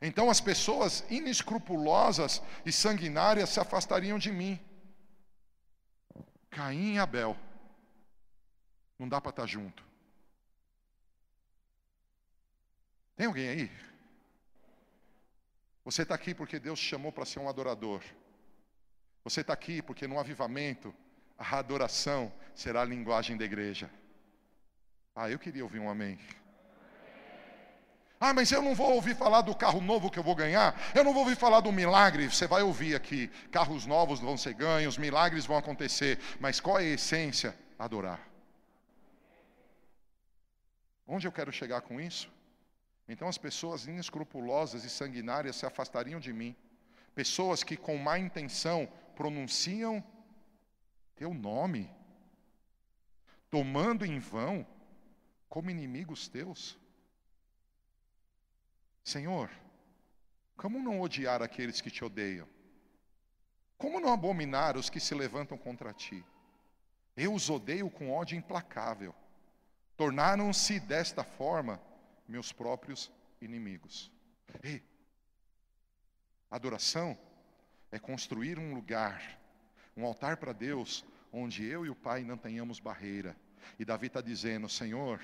Então as pessoas inescrupulosas e sanguinárias se afastariam de mim. Caim e Abel. Não dá para estar junto. Tem alguém aí? Você está aqui porque Deus te chamou para ser um adorador. Você está aqui porque no avivamento a adoração será a linguagem da igreja. Ah, eu queria ouvir um amém. Ah, mas eu não vou ouvir falar do carro novo que eu vou ganhar. Eu não vou ouvir falar do milagre. Você vai ouvir aqui: carros novos vão ser ganhos, milagres vão acontecer. Mas qual é a essência? Adorar. Onde eu quero chegar com isso? Então as pessoas inescrupulosas e sanguinárias se afastariam de mim. Pessoas que com má intenção pronunciam teu nome, tomando em vão como inimigos teus. Senhor, como não odiar aqueles que te odeiam? Como não abominar os que se levantam contra ti? Eu os odeio com ódio implacável. Tornaram-se desta forma meus próprios inimigos. Ei, adoração é construir um lugar, um altar para Deus, onde eu e o Pai não tenhamos barreira. E Davi está dizendo: Senhor,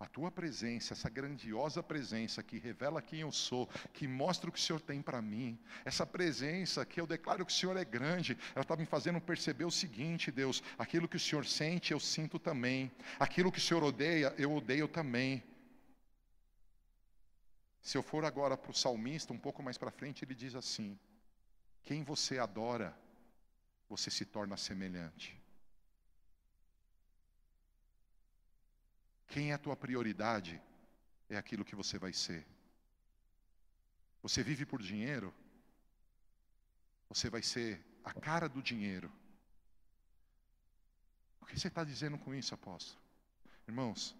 a tua presença, essa grandiosa presença que revela quem eu sou, que mostra o que o Senhor tem para mim, essa presença que eu declaro que o Senhor é grande, ela está me fazendo perceber o seguinte, Deus: aquilo que o Senhor sente, eu sinto também, aquilo que o Senhor odeia, eu odeio também. Se eu for agora para o salmista, um pouco mais para frente, ele diz assim: Quem você adora, você se torna semelhante. Quem é a tua prioridade, é aquilo que você vai ser. Você vive por dinheiro, você vai ser a cara do dinheiro. O que você está dizendo com isso, apóstolo? Irmãos,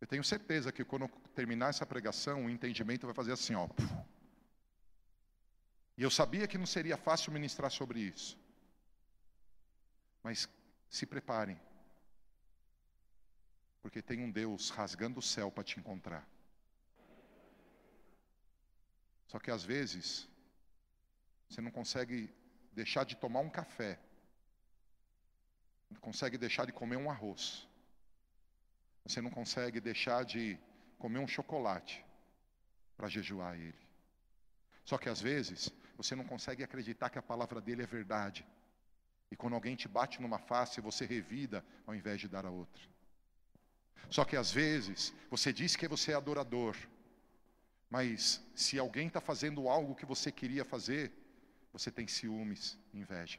eu tenho certeza que quando terminar essa pregação, o entendimento vai fazer assim, ó. E eu sabia que não seria fácil ministrar sobre isso. Mas se preparem. Porque tem um Deus rasgando o céu para te encontrar. Só que às vezes, você não consegue deixar de tomar um café. Não consegue deixar de comer um arroz. Você não consegue deixar de comer um chocolate para jejuar ele. Só que às vezes você não consegue acreditar que a palavra dele é verdade. E quando alguém te bate numa face, você revida ao invés de dar a outra. Só que às vezes você diz que você é adorador, mas se alguém está fazendo algo que você queria fazer, você tem ciúmes, inveja.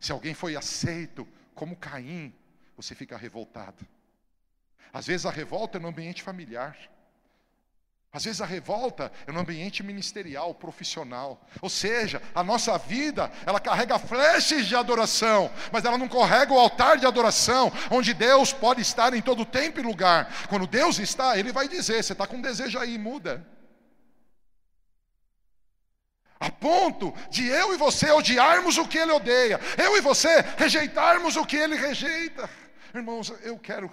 Se alguém foi aceito como Caim, você fica revoltado. Às vezes a revolta é no ambiente familiar. Às vezes a revolta é no ambiente ministerial, profissional. Ou seja, a nossa vida, ela carrega flechas de adoração, mas ela não carrega o altar de adoração, onde Deus pode estar em todo tempo e lugar. Quando Deus está, Ele vai dizer: você está com desejo aí, muda. A ponto de eu e você odiarmos o que Ele odeia, eu e você rejeitarmos o que Ele rejeita. Irmãos, eu quero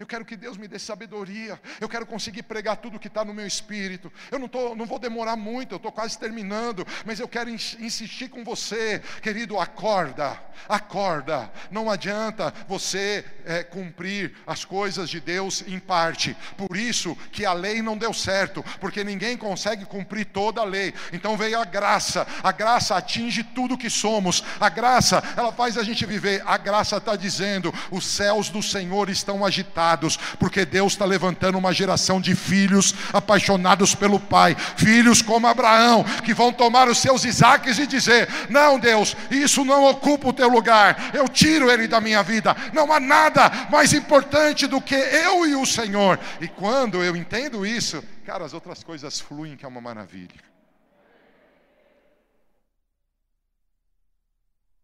Eu quero que Deus me dê sabedoria. Eu quero conseguir pregar tudo que está no meu espírito. Eu não, tô, não vou demorar muito, eu estou quase terminando. Mas eu quero insistir com você, querido, acorda, acorda. Não adianta você é, cumprir as coisas de Deus em parte. Por isso que a lei não deu certo, porque ninguém consegue cumprir toda a lei. Então veio a graça. A graça atinge tudo que somos. A graça, ela faz a gente viver. A graça está dizendo: os céus do Senhor estão agitados porque Deus está levantando uma geração de filhos apaixonados pelo Pai, filhos como Abraão, que vão tomar os seus Isaques e dizer: Não, Deus, isso não ocupa o teu lugar, eu tiro ele da minha vida, não há nada mais importante do que eu e o Senhor. E quando eu entendo isso, cara, as outras coisas fluem, que é uma maravilha.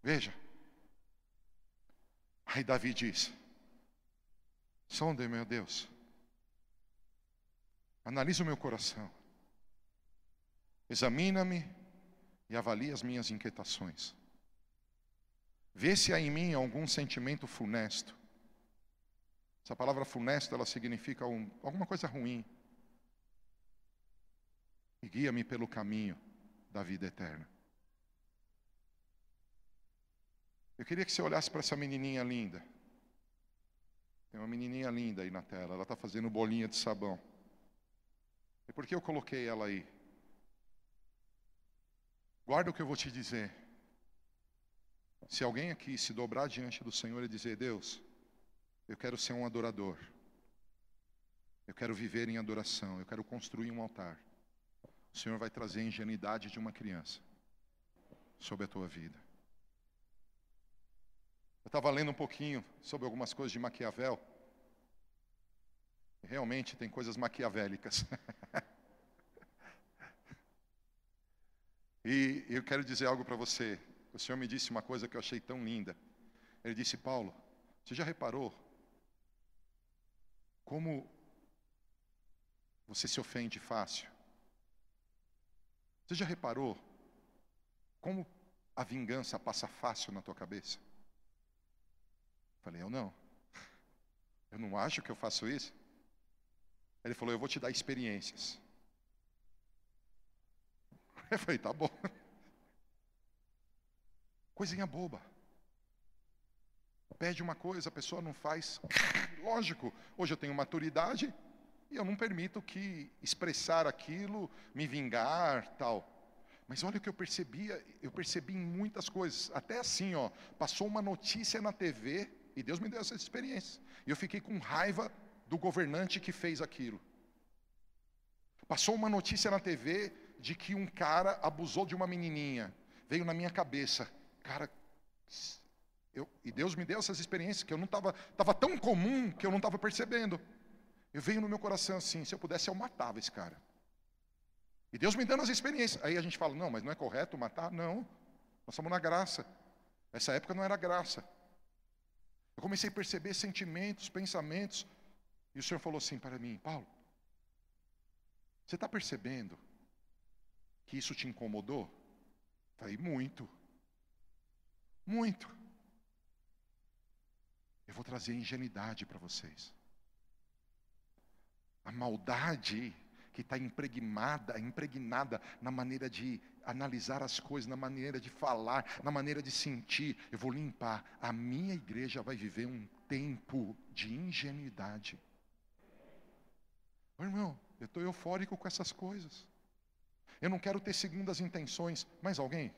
Veja. Aí Davi diz: Sonde, meu Deus. Analisa o meu coração. Examina-me e avalie as minhas inquietações. Vê se há em mim algum sentimento funesto. Essa palavra funesto, ela significa um, alguma coisa ruim. E guia-me pelo caminho da vida eterna. Eu queria que você olhasse para essa menininha linda. Tem uma menininha linda aí na tela, ela está fazendo bolinha de sabão. E por que eu coloquei ela aí? Guarda o que eu vou te dizer. Se alguém aqui se dobrar diante do Senhor e dizer: Deus, eu quero ser um adorador, eu quero viver em adoração, eu quero construir um altar, o Senhor vai trazer a ingenuidade de uma criança sobre a tua vida. Eu estava lendo um pouquinho sobre algumas coisas de Maquiavel. Realmente tem coisas maquiavélicas. e eu quero dizer algo para você. O Senhor me disse uma coisa que eu achei tão linda. Ele disse: Paulo, você já reparou como você se ofende fácil? Você já reparou como a vingança passa fácil na tua cabeça? Falei, eu não. Eu não acho que eu faço isso. Ele falou, eu vou te dar experiências. Eu falei, tá bom. Coisinha boba. Pede uma coisa, a pessoa não faz. Lógico, hoje eu tenho maturidade e eu não permito que expressar aquilo, me vingar, tal. Mas olha o que eu percebia, eu percebi em muitas coisas. Até assim, ó, passou uma notícia na TV, e Deus me deu essa experiência. E eu fiquei com raiva do governante que fez aquilo. Passou uma notícia na TV de que um cara abusou de uma menininha. Veio na minha cabeça, cara, eu, e Deus me deu essas experiências que eu não estava, estava tão comum que eu não estava percebendo. Eu veio no meu coração assim, se eu pudesse eu matava esse cara. E Deus me dando as experiências. Aí a gente fala, não, mas não é correto matar? Não, nós estamos na graça. Essa época não era graça. Eu comecei a perceber sentimentos, pensamentos. E o Senhor falou assim para mim: Paulo, você está percebendo que isso te incomodou? Falei: muito. Muito. Eu vou trazer ingenuidade para vocês. A maldade que está impregnada, impregnada na maneira de analisar as coisas, na maneira de falar, na maneira de sentir. Eu vou limpar. A minha igreja vai viver um tempo de ingenuidade. irmão, eu estou eufórico com essas coisas. Eu não quero ter segundas intenções. Mais alguém?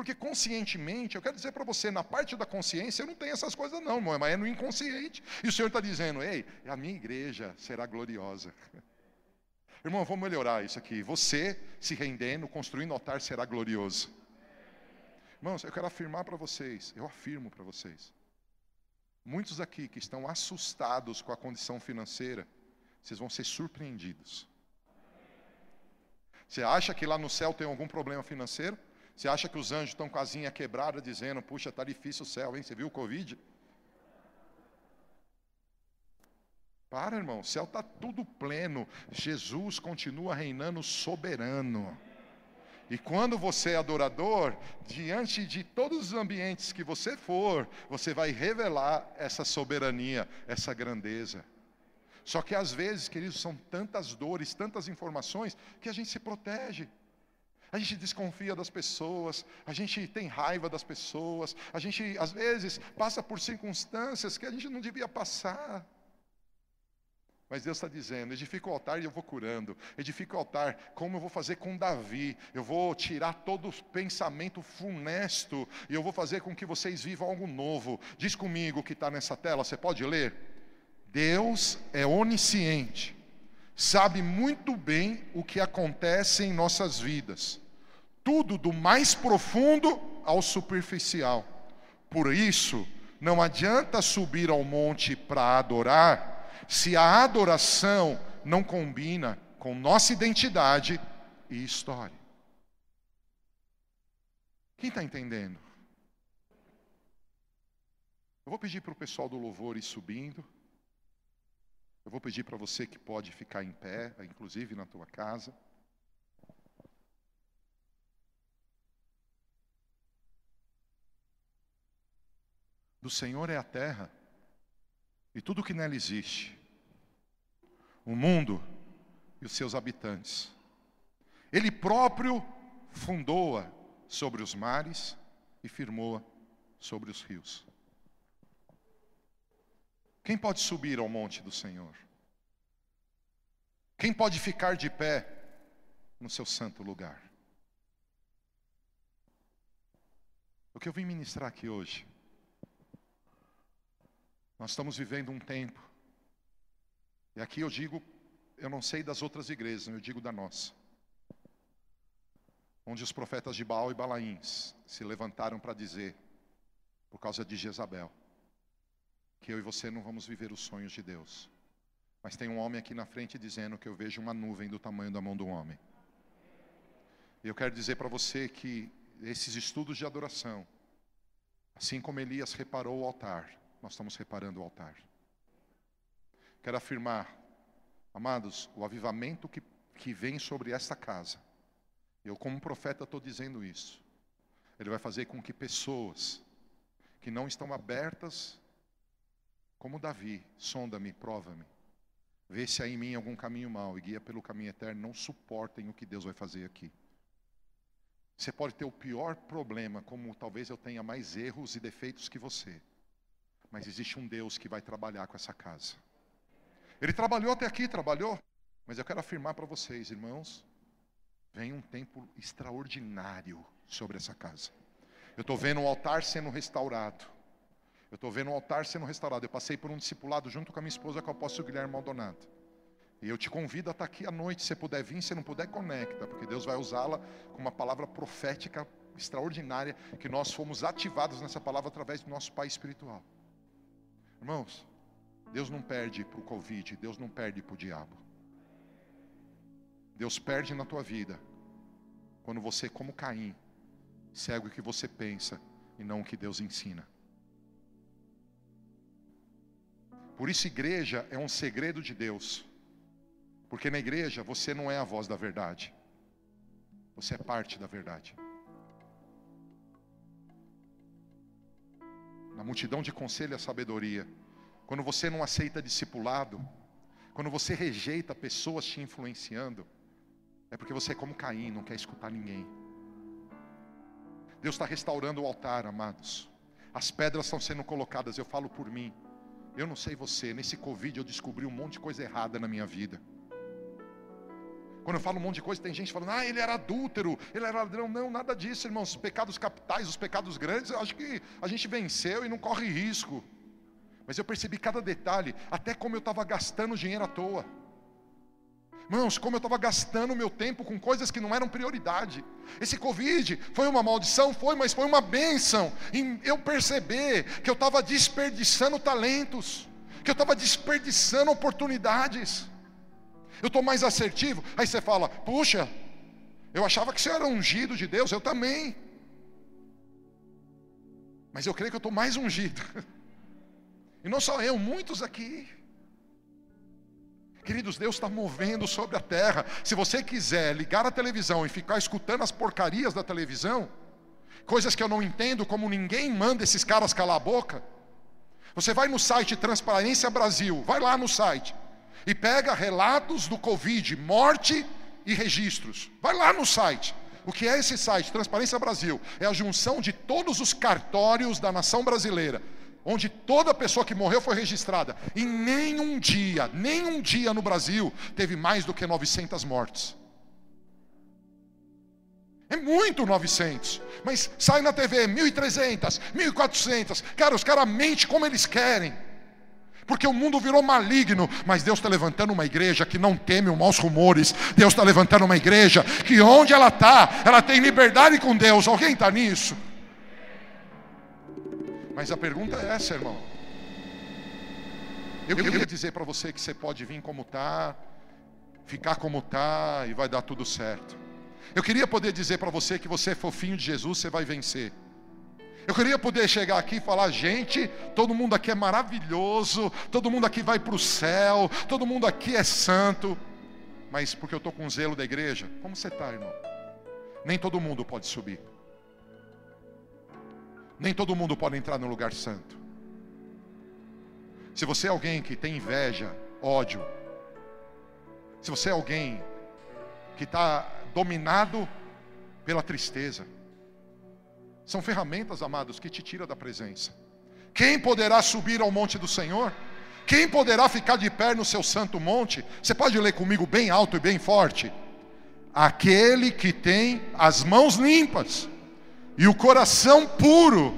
Porque conscientemente, eu quero dizer para você, na parte da consciência, eu não tenho essas coisas, não, mas é no inconsciente. E o Senhor está dizendo: ei, a minha igreja será gloriosa. Irmão, vamos melhorar isso aqui. Você se rendendo, construindo altar, será glorioso. Irmãos, eu quero afirmar para vocês, eu afirmo para vocês. Muitos aqui que estão assustados com a condição financeira, vocês vão ser surpreendidos. Você acha que lá no céu tem algum problema financeiro? Você acha que os anjos estão com a asinha quebrada dizendo, puxa, está difícil o céu, hein? Você viu o Covid? Para, irmão, o céu está tudo pleno. Jesus continua reinando soberano. E quando você é adorador, diante de todos os ambientes que você for, você vai revelar essa soberania, essa grandeza. Só que às vezes, queridos, são tantas dores, tantas informações, que a gente se protege. A gente desconfia das pessoas, a gente tem raiva das pessoas, a gente às vezes passa por circunstâncias que a gente não devia passar. Mas Deus está dizendo: edifica o altar e eu vou curando. Edifica o altar, como eu vou fazer com Davi. Eu vou tirar todo o pensamento funesto e eu vou fazer com que vocês vivam algo novo. Diz comigo o que está nessa tela, você pode ler? Deus é onisciente, sabe muito bem o que acontece em nossas vidas, tudo do mais profundo ao superficial. Por isso, não adianta subir ao monte para adorar se a adoração não combina com nossa identidade e história. Quem está entendendo? Eu vou pedir para o pessoal do louvor ir subindo. Eu vou pedir para você que pode ficar em pé, inclusive na tua casa. Do Senhor é a terra e tudo que nela existe, o mundo e os seus habitantes. Ele próprio fundou-a sobre os mares e firmou-a sobre os rios. Quem pode subir ao monte do Senhor? Quem pode ficar de pé no seu santo lugar? O que eu vim ministrar aqui hoje? Nós estamos vivendo um tempo e aqui eu digo, eu não sei das outras igrejas, eu digo da nossa. Onde os profetas de Baal e Balaíns se levantaram para dizer, por causa de Jezabel, que eu e você não vamos viver os sonhos de Deus. Mas tem um homem aqui na frente dizendo que eu vejo uma nuvem do tamanho da mão do homem. E eu quero dizer para você que esses estudos de adoração, assim como Elias reparou o altar, nós estamos reparando o altar. Quero afirmar, amados, o avivamento que, que vem sobre esta casa. Eu, como profeta, estou dizendo isso. Ele vai fazer com que pessoas que não estão abertas, como Davi, sonda-me, prova-me, vê se há em mim algum caminho mau e guia pelo caminho eterno, não suportem o que Deus vai fazer aqui. Você pode ter o pior problema, como talvez eu tenha mais erros e defeitos que você, mas existe um Deus que vai trabalhar com essa casa. Ele trabalhou até aqui, trabalhou. Mas eu quero afirmar para vocês, irmãos, vem um tempo extraordinário sobre essa casa. Eu estou vendo o altar sendo restaurado. Eu estou vendo o altar sendo restaurado. Eu passei por um discipulado junto com a minha esposa, com o apóstolo Guilherme Maldonado. E eu te convido a estar aqui à noite. Se puder vir, se não puder, conecta, porque Deus vai usá-la com uma palavra profética extraordinária, que nós fomos ativados nessa palavra através do nosso Pai espiritual. Irmãos, Deus não perde para o Covid, Deus não perde para o diabo. Deus perde na tua vida quando você, como Caim, segue o que você pensa e não o que Deus ensina. Por isso, igreja é um segredo de Deus, porque na igreja você não é a voz da verdade, você é parte da verdade. Na multidão de conselho e sabedoria, quando você não aceita discipulado, quando você rejeita pessoas te influenciando, é porque você é como Caim, não quer escutar ninguém. Deus está restaurando o altar, amados. As pedras estão sendo colocadas, eu falo por mim. Eu não sei você, nesse Covid eu descobri um monte de coisa errada na minha vida. Quando eu falo um monte de coisa, tem gente falando, ah, ele era adúltero, ele era ladrão. Não, nada disso, irmãos. Os pecados capitais, os pecados grandes, eu acho que a gente venceu e não corre risco. Mas eu percebi cada detalhe, até como eu estava gastando dinheiro à toa. Irmãos, como eu estava gastando meu tempo com coisas que não eram prioridade. Esse Covid foi uma maldição, foi, mas foi uma bênção. Em eu perceber que eu estava desperdiçando talentos, que eu estava desperdiçando oportunidades. Eu estou mais assertivo. Aí você fala, puxa, eu achava que você era ungido de Deus, eu também. Mas eu creio que eu estou mais ungido. E não só eu, muitos aqui. Queridos, Deus está movendo sobre a terra. Se você quiser ligar a televisão e ficar escutando as porcarias da televisão, coisas que eu não entendo, como ninguém manda esses caras calar a boca. Você vai no site Transparência Brasil, vai lá no site e pega relatos do Covid, morte e registros. Vai lá no site. O que é esse site? Transparência Brasil. É a junção de todos os cartórios da nação brasileira, onde toda pessoa que morreu foi registrada. E nenhum dia, nenhum dia no Brasil teve mais do que 900 mortes. É muito 900. Mas sai na TV 1.300, 1.400. Cara, os caras mentem como eles querem. Porque o mundo virou maligno, mas Deus está levantando uma igreja que não teme os maus rumores. Deus está levantando uma igreja que onde ela está, ela tem liberdade com Deus. Alguém está nisso? Mas a pergunta é essa, irmão. Eu queria dizer para você que você pode vir como está, ficar como está e vai dar tudo certo. Eu queria poder dizer para você que você é fofinho de Jesus, você vai vencer. Eu queria poder chegar aqui e falar, gente, todo mundo aqui é maravilhoso, todo mundo aqui vai para o céu, todo mundo aqui é santo. Mas porque eu estou com zelo da igreja, como você está, irmão? Nem todo mundo pode subir. Nem todo mundo pode entrar no lugar santo. Se você é alguém que tem inveja, ódio, se você é alguém que está dominado pela tristeza. São ferramentas, amados, que te tira da presença. Quem poderá subir ao monte do Senhor? Quem poderá ficar de pé no seu santo monte? Você pode ler comigo bem alto e bem forte. Aquele que tem as mãos limpas e o coração puro,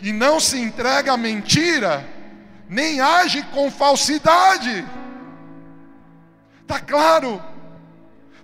e não se entrega à mentira, nem age com falsidade. Está claro?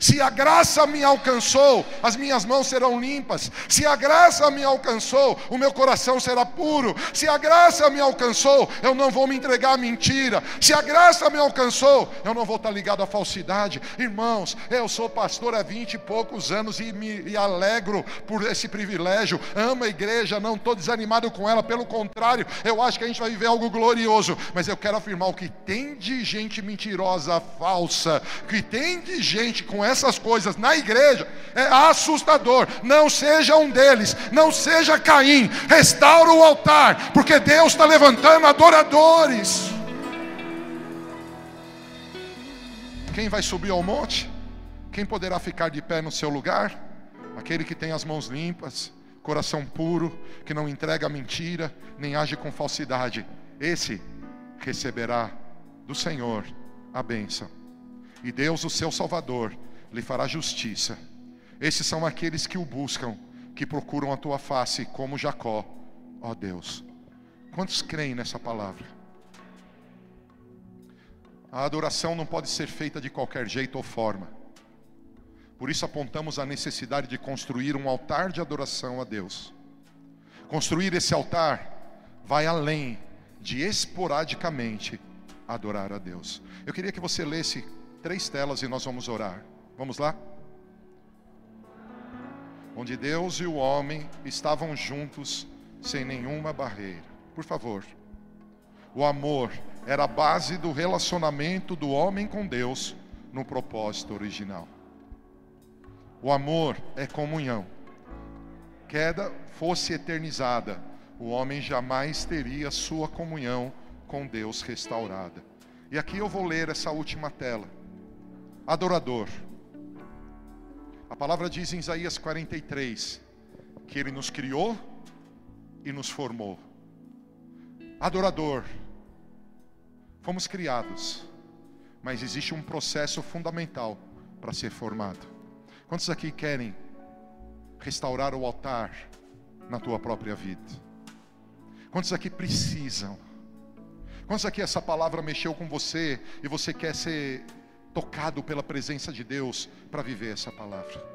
Se a graça me alcançou, as minhas mãos serão limpas. Se a graça me alcançou, o meu coração será puro. Se a graça me alcançou, eu não vou me entregar à mentira. Se a graça me alcançou, eu não vou estar ligado à falsidade. Irmãos, eu sou pastor há vinte e poucos anos e me e alegro por esse privilégio. Amo a igreja, não estou desanimado com ela, pelo contrário, eu acho que a gente vai viver algo glorioso. Mas eu quero afirmar o que tem de gente mentirosa, falsa, que tem de gente com essa essas coisas na igreja é assustador. Não seja um deles, não seja Caim. Restaura o altar, porque Deus está levantando adoradores. Quem vai subir ao monte? Quem poderá ficar de pé no seu lugar? Aquele que tem as mãos limpas, coração puro, que não entrega mentira, nem age com falsidade. Esse receberá do Senhor a bênção. E Deus, o seu Salvador, lhe fará justiça. Esses são aqueles que o buscam, que procuram a tua face, como Jacó, ó Deus. Quantos creem nessa palavra? A adoração não pode ser feita de qualquer jeito ou forma. Por isso apontamos a necessidade de construir um altar de adoração a Deus. Construir esse altar vai além de esporadicamente adorar a Deus. Eu queria que você lesse três telas e nós vamos orar. Vamos lá? Onde Deus e o homem estavam juntos sem nenhuma barreira. Por favor. O amor era a base do relacionamento do homem com Deus no propósito original. O amor é comunhão. Queda fosse eternizada, o homem jamais teria sua comunhão com Deus restaurada. E aqui eu vou ler essa última tela. Adorador. A palavra diz em Isaías 43 que Ele nos criou e nos formou. Adorador, fomos criados, mas existe um processo fundamental para ser formado. Quantos aqui querem restaurar o altar na tua própria vida? Quantos aqui precisam? Quantos aqui essa palavra mexeu com você e você quer ser tocado pela presença de Deus para viver essa palavra.